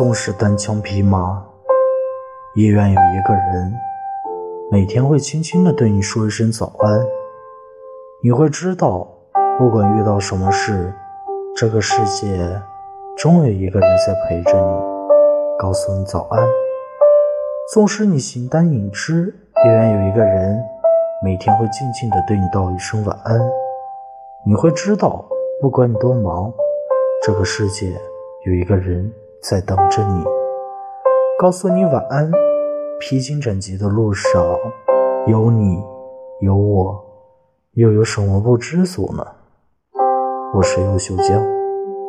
纵使单枪匹马，也愿有一个人每天会轻轻的对你说一声早安。你会知道，不管遇到什么事，这个世界终有一个人在陪着你，告诉你早安。纵使你形单影只，也愿有一个人每天会静静的对你道一声晚安。你会知道，不管你多忙，这个世界有一个人。在等着你，告诉你晚安。披荆斩棘的路上，有你，有我，又有什么不知足呢？我是优秀江。